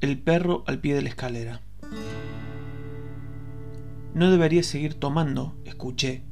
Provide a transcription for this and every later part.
El perro al pie de la escalera. No debería seguir tomando, escuché,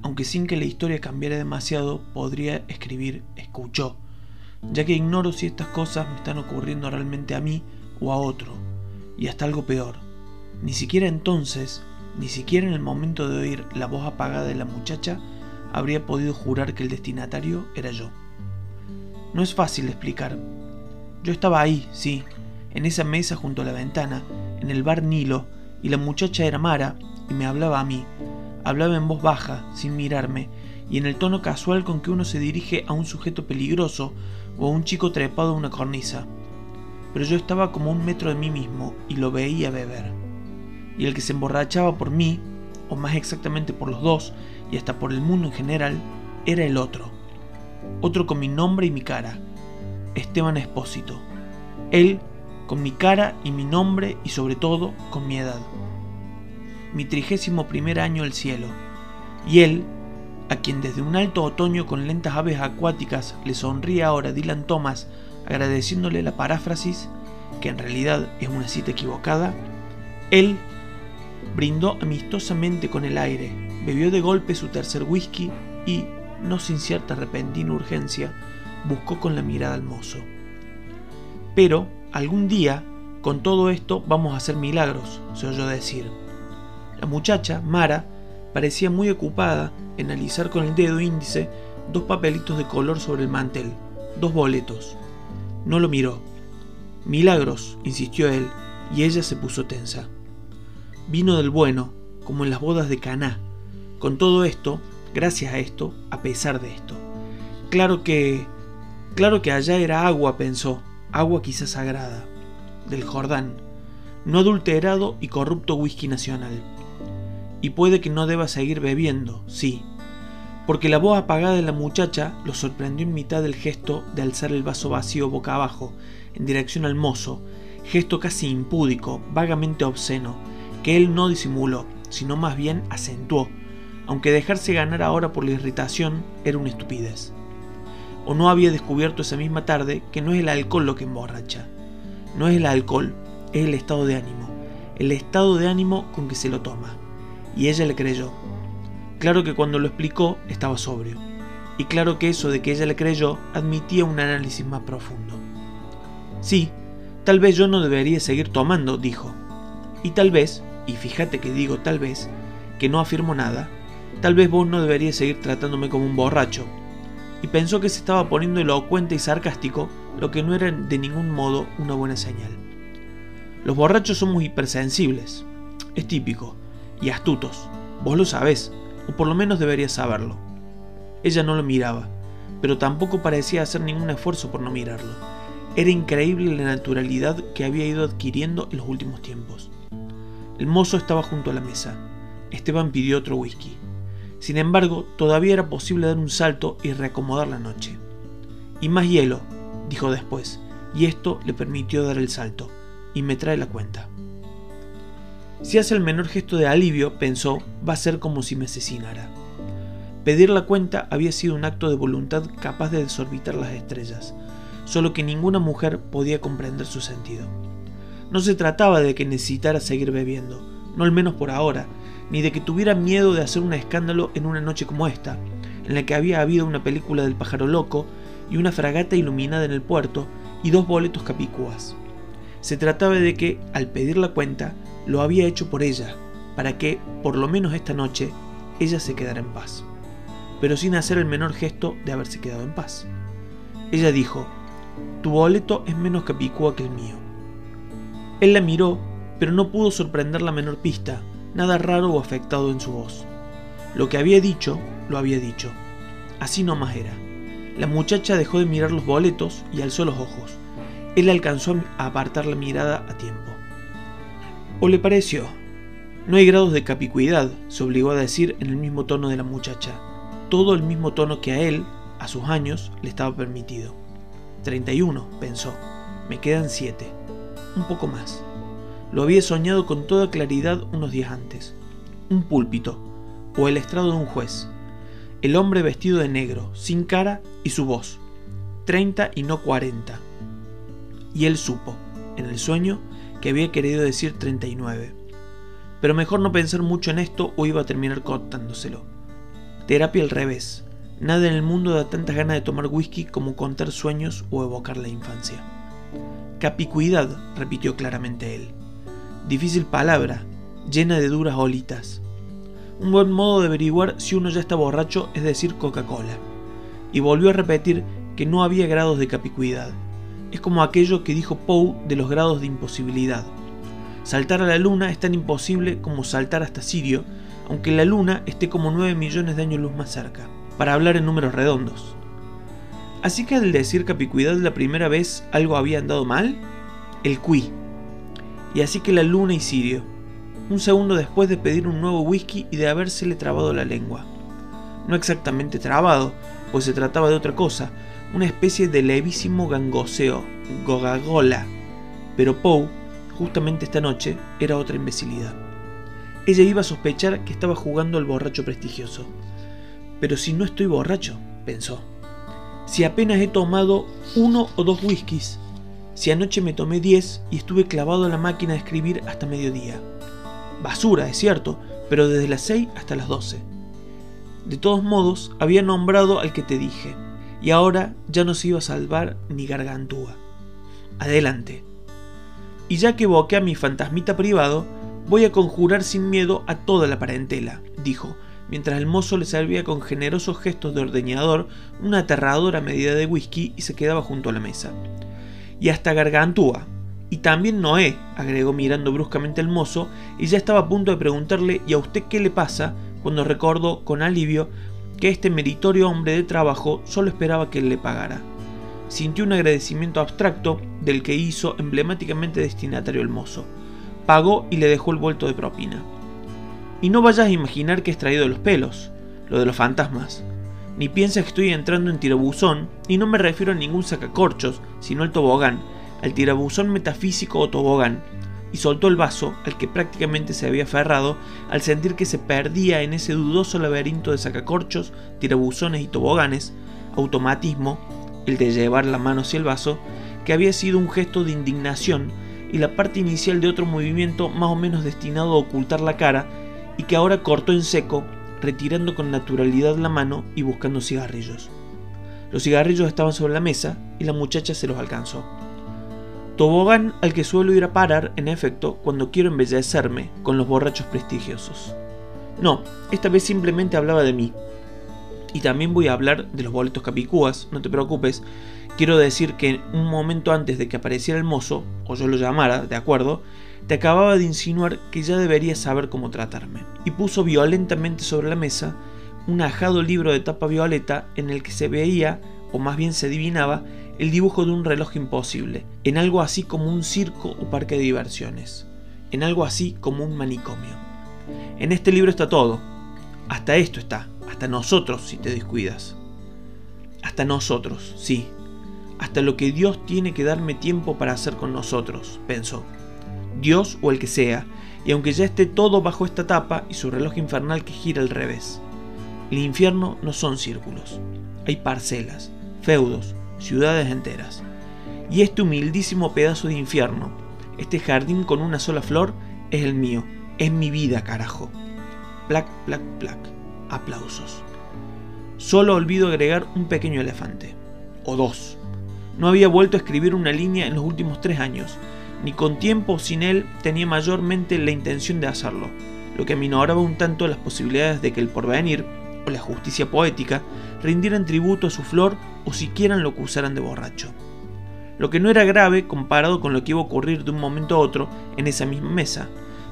aunque sin que la historia cambiara demasiado podría escribir escuchó, ya que ignoro si estas cosas me están ocurriendo realmente a mí o a otro, y hasta algo peor. Ni siquiera entonces, ni siquiera en el momento de oír la voz apagada de la muchacha, habría podido jurar que el destinatario era yo. No es fácil de explicar. Yo estaba ahí, sí, en esa mesa junto a la ventana, en el bar Nilo, y la muchacha era Mara y me hablaba a mí. Hablaba en voz baja, sin mirarme, y en el tono casual con que uno se dirige a un sujeto peligroso o a un chico trepado a una cornisa. Pero yo estaba como un metro de mí mismo y lo veía beber. Y el que se emborrachaba por mí, o más exactamente por los dos, y hasta por el mundo en general, era el otro. Otro con mi nombre y mi cara. Esteban Espósito. Él con mi cara y mi nombre y sobre todo con mi edad. Mi trigésimo primer año el cielo. Y él, a quien desde un alto otoño con lentas aves acuáticas le sonríe ahora Dylan Thomas agradeciéndole la paráfrasis, que en realidad es una cita equivocada, él brindó amistosamente con el aire, bebió de golpe su tercer whisky y, no sin cierta repentina urgencia, buscó con la mirada al mozo. Pero, algún día, con todo esto vamos a hacer milagros, se oyó decir. La muchacha, Mara, parecía muy ocupada en alisar con el dedo índice dos papelitos de color sobre el mantel, dos boletos. No lo miró. Milagros, insistió él, y ella se puso tensa. Vino del bueno, como en las bodas de Caná. Con todo esto, gracias a esto, a pesar de esto. Claro que... Claro que allá era agua, pensó, agua quizás sagrada, del Jordán, no adulterado y corrupto whisky nacional. Y puede que no deba seguir bebiendo, sí, porque la voz apagada de la muchacha lo sorprendió en mitad del gesto de alzar el vaso vacío boca abajo, en dirección al mozo, gesto casi impúdico, vagamente obsceno, que él no disimuló, sino más bien acentuó, aunque dejarse ganar ahora por la irritación era una estupidez o no había descubierto esa misma tarde que no es el alcohol lo que emborracha. No es el alcohol, es el estado de ánimo, el estado de ánimo con que se lo toma. Y ella le creyó. Claro que cuando lo explicó estaba sobrio. Y claro que eso de que ella le creyó admitía un análisis más profundo. Sí, tal vez yo no debería seguir tomando, dijo. Y tal vez, y fíjate que digo tal vez, que no afirmo nada, tal vez vos no deberías seguir tratándome como un borracho, y pensó que se estaba poniendo elocuente y sarcástico, lo que no era de ningún modo una buena señal. Los borrachos son muy hipersensibles, es típico, y astutos, vos lo sabés, o por lo menos deberías saberlo. Ella no lo miraba, pero tampoco parecía hacer ningún esfuerzo por no mirarlo. Era increíble la naturalidad que había ido adquiriendo en los últimos tiempos. El mozo estaba junto a la mesa. Esteban pidió otro whisky. Sin embargo, todavía era posible dar un salto y reacomodar la noche. Y más hielo, dijo después, y esto le permitió dar el salto, y me trae la cuenta. Si hace el menor gesto de alivio, pensó, va a ser como si me asesinara. Pedir la cuenta había sido un acto de voluntad capaz de desorbitar las estrellas, solo que ninguna mujer podía comprender su sentido. No se trataba de que necesitara seguir bebiendo, no al menos por ahora, ni de que tuviera miedo de hacer un escándalo en una noche como esta, en la que había habido una película del pájaro loco y una fragata iluminada en el puerto y dos boletos capicúas. Se trataba de que, al pedir la cuenta, lo había hecho por ella, para que, por lo menos esta noche, ella se quedara en paz, pero sin hacer el menor gesto de haberse quedado en paz. Ella dijo, Tu boleto es menos capicúa que el mío. Él la miró, pero no pudo sorprender la menor pista, nada raro o afectado en su voz. Lo que había dicho, lo había dicho. Así nomás era. La muchacha dejó de mirar los boletos y alzó los ojos. Él alcanzó a apartar la mirada a tiempo. ¿O le pareció? No hay grados de capicuidad, se obligó a decir en el mismo tono de la muchacha. Todo el mismo tono que a él, a sus años, le estaba permitido. 31, pensó. Me quedan siete. Un poco más. Lo había soñado con toda claridad unos días antes. Un púlpito, o el estrado de un juez. El hombre vestido de negro, sin cara y su voz. Treinta y no cuarenta. Y él supo. en el sueño, que había querido decir 39. Pero mejor no pensar mucho en esto o iba a terminar contándoselo. Terapia al revés. Nada en el mundo da tantas ganas de tomar whisky como contar sueños o evocar la infancia. Capicuidad, repitió claramente él. Difícil palabra, llena de duras olitas. Un buen modo de averiguar si uno ya está borracho es decir Coca-Cola. Y volvió a repetir que no había grados de capicuidad. Es como aquello que dijo Poe de los grados de imposibilidad. Saltar a la luna es tan imposible como saltar hasta Sirio, aunque la luna esté como 9 millones de años luz más cerca, para hablar en números redondos. Así que al decir capicuidad la primera vez algo había andado mal, el qui. Y así que la luna y Sirio. Un segundo después de pedir un nuevo whisky y de habérsele trabado la lengua. No exactamente trabado, pues se trataba de otra cosa, una especie de levísimo gangoseo, gogagola. Pero Poe, justamente esta noche, era otra imbecilidad. Ella iba a sospechar que estaba jugando al borracho prestigioso. Pero si no estoy borracho, pensó si apenas he tomado uno o dos whiskies, si anoche me tomé diez y estuve clavado en la máquina de escribir hasta mediodía. Basura, es cierto, pero desde las seis hasta las doce. De todos modos, había nombrado al que te dije, y ahora ya no se iba a salvar ni gargantúa. Adelante. Y ya que evoqué a mi fantasmita privado, voy a conjurar sin miedo a toda la parentela, dijo, mientras el mozo le servía con generosos gestos de ordeñador una aterradora medida de whisky y se quedaba junto a la mesa. Y hasta Gargantúa. Y también Noé, agregó mirando bruscamente al mozo, y ya estaba a punto de preguntarle ¿y a usted qué le pasa? cuando recordó con alivio que este meritorio hombre de trabajo solo esperaba que él le pagara. Sintió un agradecimiento abstracto del que hizo emblemáticamente destinatario el mozo. Pagó y le dejó el vuelto de propina. Y no vayas a imaginar que es traído de los pelos, lo de los fantasmas. Ni pienses que estoy entrando en tirabuzón, y no me refiero a ningún sacacorchos, sino al tobogán, al tirabuzón metafísico o tobogán, y soltó el vaso al que prácticamente se había aferrado al sentir que se perdía en ese dudoso laberinto de sacacorchos, tirabuzones y toboganes, automatismo, el de llevar la mano hacia el vaso, que había sido un gesto de indignación y la parte inicial de otro movimiento más o menos destinado a ocultar la cara y que ahora cortó en seco, retirando con naturalidad la mano y buscando cigarrillos. Los cigarrillos estaban sobre la mesa y la muchacha se los alcanzó. Tobogán al que suelo ir a parar, en efecto, cuando quiero embellecerme con los borrachos prestigiosos. No, esta vez simplemente hablaba de mí. Y también voy a hablar de los boletos capicúas, no te preocupes. Quiero decir que un momento antes de que apareciera el mozo, o yo lo llamara, de acuerdo, te acababa de insinuar que ya deberías saber cómo tratarme. Y puso violentamente sobre la mesa un ajado libro de tapa violeta en el que se veía, o más bien se adivinaba, el dibujo de un reloj imposible, en algo así como un circo o parque de diversiones, en algo así como un manicomio. En este libro está todo, hasta esto está, hasta nosotros si te descuidas. Hasta nosotros, sí, hasta lo que Dios tiene que darme tiempo para hacer con nosotros, pensó. Dios o el que sea, y aunque ya esté todo bajo esta tapa y su reloj infernal que gira al revés. El infierno no son círculos, hay parcelas, feudos, ciudades enteras. Y este humildísimo pedazo de infierno, este jardín con una sola flor, es el mío, es mi vida, carajo. Plac, plac, plac. Aplausos. Solo olvido agregar un pequeño elefante. O dos. No había vuelto a escribir una línea en los últimos tres años, ni con tiempo sin él tenía mayormente la intención de hacerlo, lo que aminoraba un tanto las posibilidades de que el porvenir, o la justicia poética, rindieran tributo a su flor o siquiera lo acusaran de borracho. Lo que no era grave comparado con lo que iba a ocurrir de un momento a otro en esa misma mesa,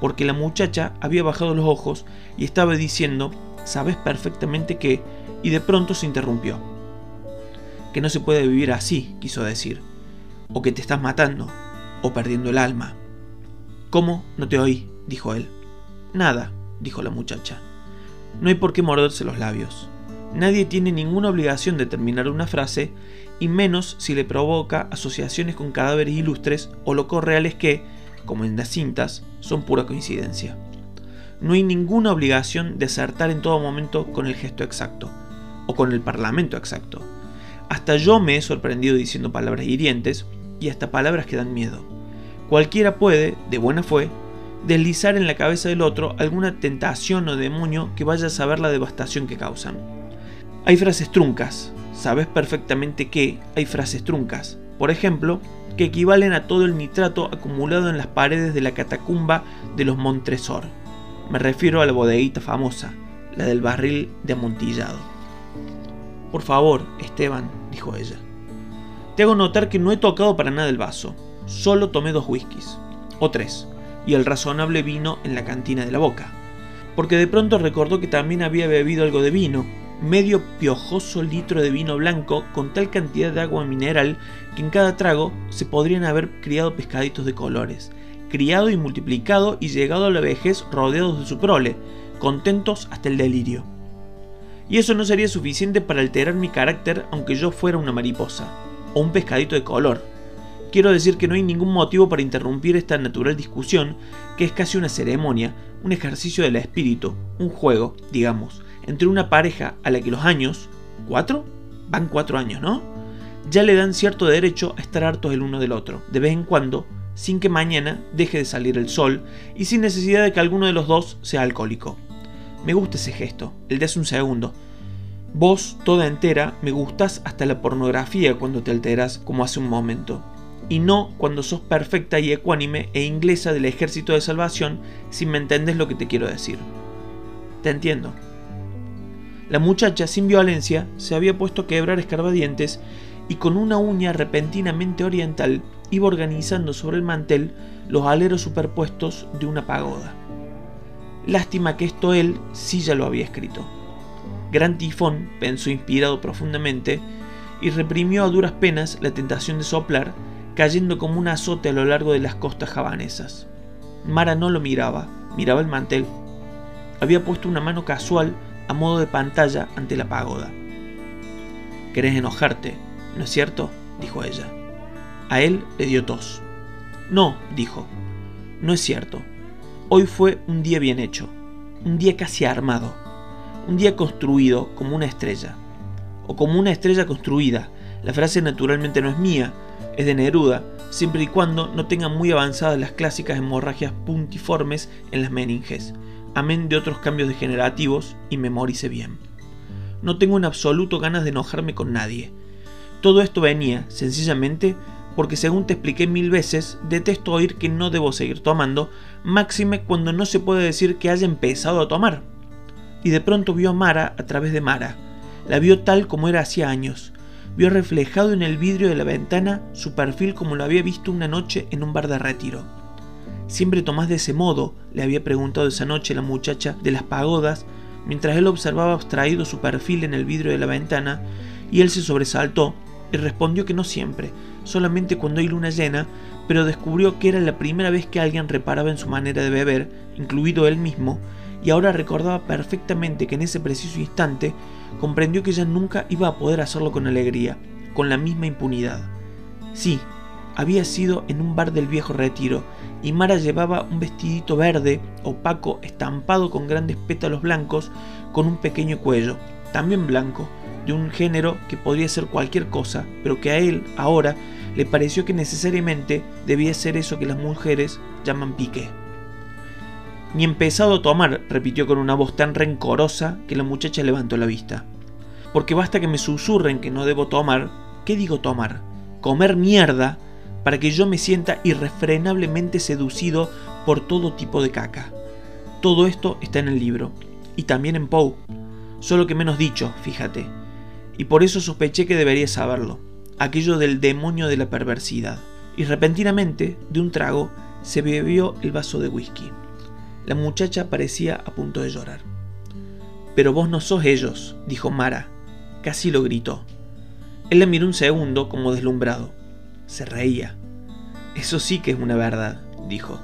porque la muchacha había bajado los ojos y estaba diciendo, sabes perfectamente que, y de pronto se interrumpió. Que no se puede vivir así, quiso decir, o que te estás matando, o perdiendo el alma. ¿Cómo? No te oí, dijo él. Nada, dijo la muchacha. No hay por qué morderse los labios. Nadie tiene ninguna obligación de terminar una frase, y menos si le provoca asociaciones con cadáveres ilustres o locos reales que, como en las cintas, son pura coincidencia. No hay ninguna obligación de acertar en todo momento con el gesto exacto, o con el parlamento exacto. Hasta yo me he sorprendido diciendo palabras hirientes, y hasta palabras que dan miedo. Cualquiera puede, de buena fe, deslizar en la cabeza del otro alguna tentación o demonio que vaya a saber la devastación que causan. Hay frases truncas, sabes perfectamente que hay frases truncas, por ejemplo, que equivalen a todo el nitrato acumulado en las paredes de la catacumba de los Montresor. Me refiero a la bodeguita famosa, la del barril de amontillado. Por favor, Esteban, dijo ella. Te hago notar que no he tocado para nada el vaso. Solo tomé dos whiskies, o tres, y el razonable vino en la cantina de la boca. Porque de pronto recordó que también había bebido algo de vino, medio piojoso litro de vino blanco con tal cantidad de agua mineral que en cada trago se podrían haber criado pescaditos de colores, criado y multiplicado y llegado a la vejez rodeados de su prole, contentos hasta el delirio. Y eso no sería suficiente para alterar mi carácter aunque yo fuera una mariposa, o un pescadito de color. Quiero decir que no hay ningún motivo para interrumpir esta natural discusión, que es casi una ceremonia, un ejercicio del espíritu, un juego, digamos, entre una pareja a la que los años, ¿cuatro? Van cuatro años, ¿no? Ya le dan cierto derecho a estar hartos el uno del otro, de vez en cuando, sin que mañana deje de salir el sol y sin necesidad de que alguno de los dos sea alcohólico. Me gusta ese gesto, el de hace un segundo. Vos, toda entera, me gustas hasta la pornografía cuando te alteras como hace un momento. Y no cuando sos perfecta y ecuánime e inglesa del ejército de salvación si me entendés lo que te quiero decir. Te entiendo. La muchacha, sin violencia, se había puesto a quebrar escarbadientes y con una uña repentinamente oriental iba organizando sobre el mantel los aleros superpuestos de una pagoda. Lástima que esto él sí ya lo había escrito. Gran Tifón pensó inspirado profundamente y reprimió a duras penas la tentación de soplar, cayendo como un azote a lo largo de las costas javanesas. Mara no lo miraba, miraba el mantel. Había puesto una mano casual a modo de pantalla ante la pagoda. ¿Querés enojarte, no es cierto? dijo ella. A él le dio tos. No, dijo. No es cierto. Hoy fue un día bien hecho, un día casi armado, un día construido como una estrella, o como una estrella construida. La frase naturalmente no es mía, es de Neruda, siempre y cuando no tengan muy avanzadas las clásicas hemorragias puntiformes en las meninges, amén de otros cambios degenerativos, y memorice bien. No tengo en absoluto ganas de enojarme con nadie. Todo esto venía, sencillamente, porque según te expliqué mil veces, detesto oír que no debo seguir tomando, máxime cuando no se puede decir que haya empezado a tomar. Y de pronto vio a Mara a través de Mara. La vio tal como era hacía años. Vio reflejado en el vidrio de la ventana su perfil como lo había visto una noche en un bar de retiro. ¿Siempre tomás de ese modo? le había preguntado esa noche la muchacha de las pagodas, mientras él observaba abstraído su perfil en el vidrio de la ventana, y él se sobresaltó y respondió que no siempre, solamente cuando hay luna llena, pero descubrió que era la primera vez que alguien reparaba en su manera de beber, incluido él mismo, y ahora recordaba perfectamente que en ese preciso instante comprendió que ya nunca iba a poder hacerlo con alegría, con la misma impunidad. Sí, había sido en un bar del viejo retiro, y Mara llevaba un vestidito verde, opaco, estampado con grandes pétalos blancos, con un pequeño cuello, también blanco, de un género que podría ser cualquier cosa, pero que a él, ahora, le pareció que necesariamente debía ser eso que las mujeres llaman pique. Ni empezado a tomar, repitió con una voz tan rencorosa que la muchacha levantó la vista. Porque basta que me susurren que no debo tomar. ¿Qué digo tomar? Comer mierda para que yo me sienta irrefrenablemente seducido por todo tipo de caca. Todo esto está en el libro, y también en Poe, solo que menos dicho, fíjate y por eso sospeché que debería saberlo, aquello del demonio de la perversidad. Y repentinamente, de un trago, se bebió el vaso de whisky. La muchacha parecía a punto de llorar. Pero vos no sos ellos, dijo Mara. Casi lo gritó. Él la miró un segundo como deslumbrado. Se reía. Eso sí que es una verdad, dijo.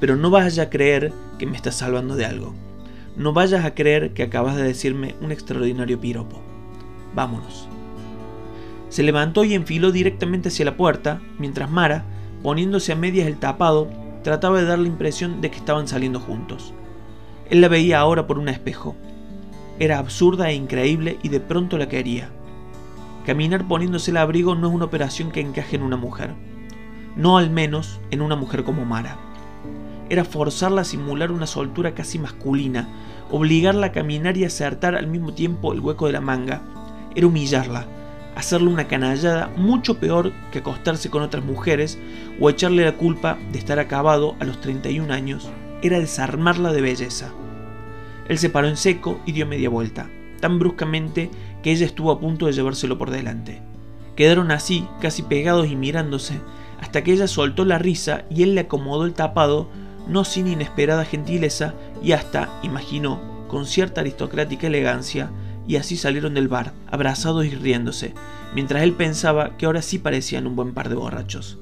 Pero no vayas a creer que me estás salvando de algo. No vayas a creer que acabas de decirme un extraordinario piropo. Vámonos. Se levantó y enfiló directamente hacia la puerta, mientras Mara, poniéndose a medias el tapado, trataba de dar la impresión de que estaban saliendo juntos. Él la veía ahora por un espejo. Era absurda e increíble y de pronto la quería. Caminar poniéndose el abrigo no es una operación que encaje en una mujer. no al menos en una mujer como Mara. Era forzarla a simular una soltura casi masculina, obligarla a caminar y acertar al mismo tiempo el hueco de la manga. Era humillarla, hacerle una canallada mucho peor que acostarse con otras mujeres o echarle la culpa de estar acabado a los 31 años. Era desarmarla de belleza. Él se paró en seco y dio media vuelta, tan bruscamente que ella estuvo a punto de llevárselo por delante. Quedaron así, casi pegados y mirándose, hasta que ella soltó la risa y él le acomodó el tapado, no sin inesperada gentileza, y hasta, imaginó, con cierta aristocrática elegancia, y así salieron del bar, abrazados y riéndose, mientras él pensaba que ahora sí parecían un buen par de borrachos.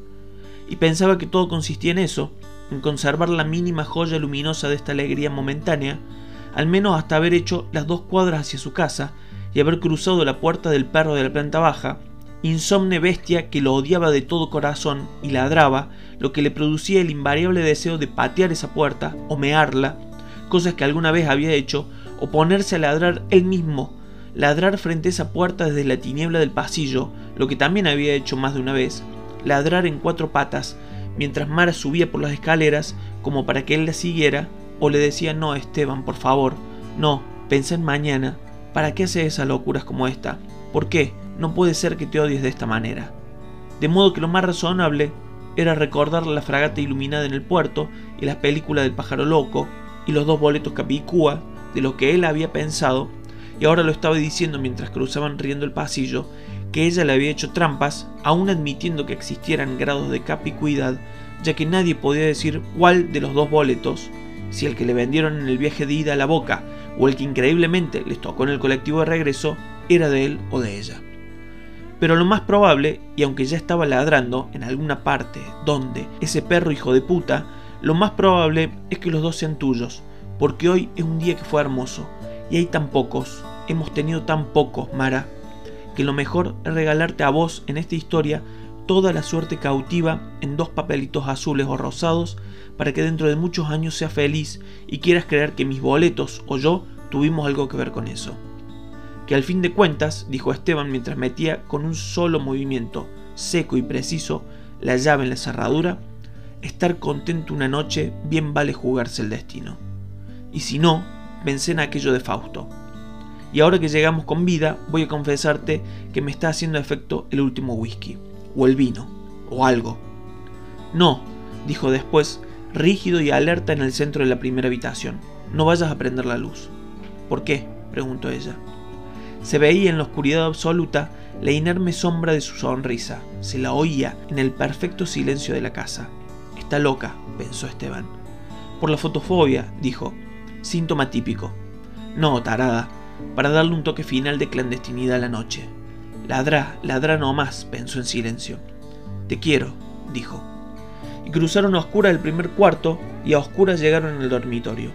Y pensaba que todo consistía en eso, en conservar la mínima joya luminosa de esta alegría momentánea, al menos hasta haber hecho las dos cuadras hacia su casa y haber cruzado la puerta del perro de la planta baja, insomne bestia que lo odiaba de todo corazón y ladraba, lo que le producía el invariable deseo de patear esa puerta o mearla, cosas que alguna vez había hecho, o ponerse a ladrar él mismo, ladrar frente a esa puerta desde la tiniebla del pasillo, lo que también había hecho más de una vez, ladrar en cuatro patas, mientras Mara subía por las escaleras como para que él la siguiera, o le decía no, Esteban, por favor, no, pensé en mañana, ¿para qué haces esas locuras como esta? ¿Por qué? No puede ser que te odies de esta manera. De modo que lo más razonable era recordar la fragata iluminada en el puerto y las películas del pájaro loco y los dos boletos Capicúa de lo que él había pensado y ahora lo estaba diciendo mientras cruzaban riendo el pasillo que ella le había hecho trampas, aún admitiendo que existieran grados de capicuidad, ya que nadie podía decir cuál de los dos boletos, si el que le vendieron en el viaje de ida a la boca o el que increíblemente les tocó en el colectivo de regreso, era de él o de ella. Pero lo más probable, y aunque ya estaba ladrando en alguna parte donde ese perro hijo de puta, lo más probable es que los dos sean tuyos, porque hoy es un día que fue hermoso, y hay tan pocos, hemos tenido tan pocos, Mara, que lo mejor es regalarte a vos en esta historia toda la suerte cautiva en dos papelitos azules o rosados para que dentro de muchos años seas feliz y quieras creer que mis boletos o yo tuvimos algo que ver con eso que al fin de cuentas, dijo Esteban mientras metía con un solo movimiento seco y preciso la llave en la cerradura, estar contento una noche bien vale jugarse el destino. Y si no, pensé en aquello de Fausto. Y ahora que llegamos con vida, voy a confesarte que me está haciendo efecto el último whisky, o el vino, o algo. No, dijo después, rígido y alerta en el centro de la primera habitación. No vayas a prender la luz. ¿Por qué? preguntó ella. Se veía en la oscuridad absoluta la inerme sombra de su sonrisa, se la oía en el perfecto silencio de la casa. Está loca, pensó Esteban. Por la fotofobia, dijo, síntoma típico. No, tarada, para darle un toque final de clandestinidad a la noche. Ladra, ladra no más, pensó en silencio. Te quiero, dijo. Y cruzaron a oscuras el primer cuarto y a oscuras llegaron al dormitorio.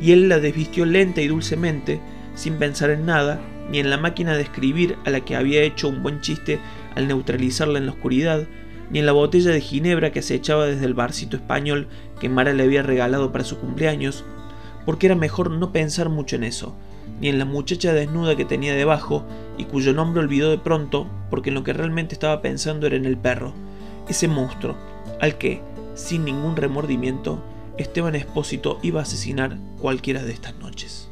Y él la desvistió lenta y dulcemente, sin pensar en nada, ni en la máquina de escribir a la que había hecho un buen chiste al neutralizarla en la oscuridad, ni en la botella de ginebra que se echaba desde el barcito español que Mara le había regalado para su cumpleaños, porque era mejor no pensar mucho en eso, ni en la muchacha desnuda que tenía debajo y cuyo nombre olvidó de pronto, porque en lo que realmente estaba pensando era en el perro, ese monstruo, al que, sin ningún remordimiento, Esteban Espósito iba a asesinar cualquiera de estas noches.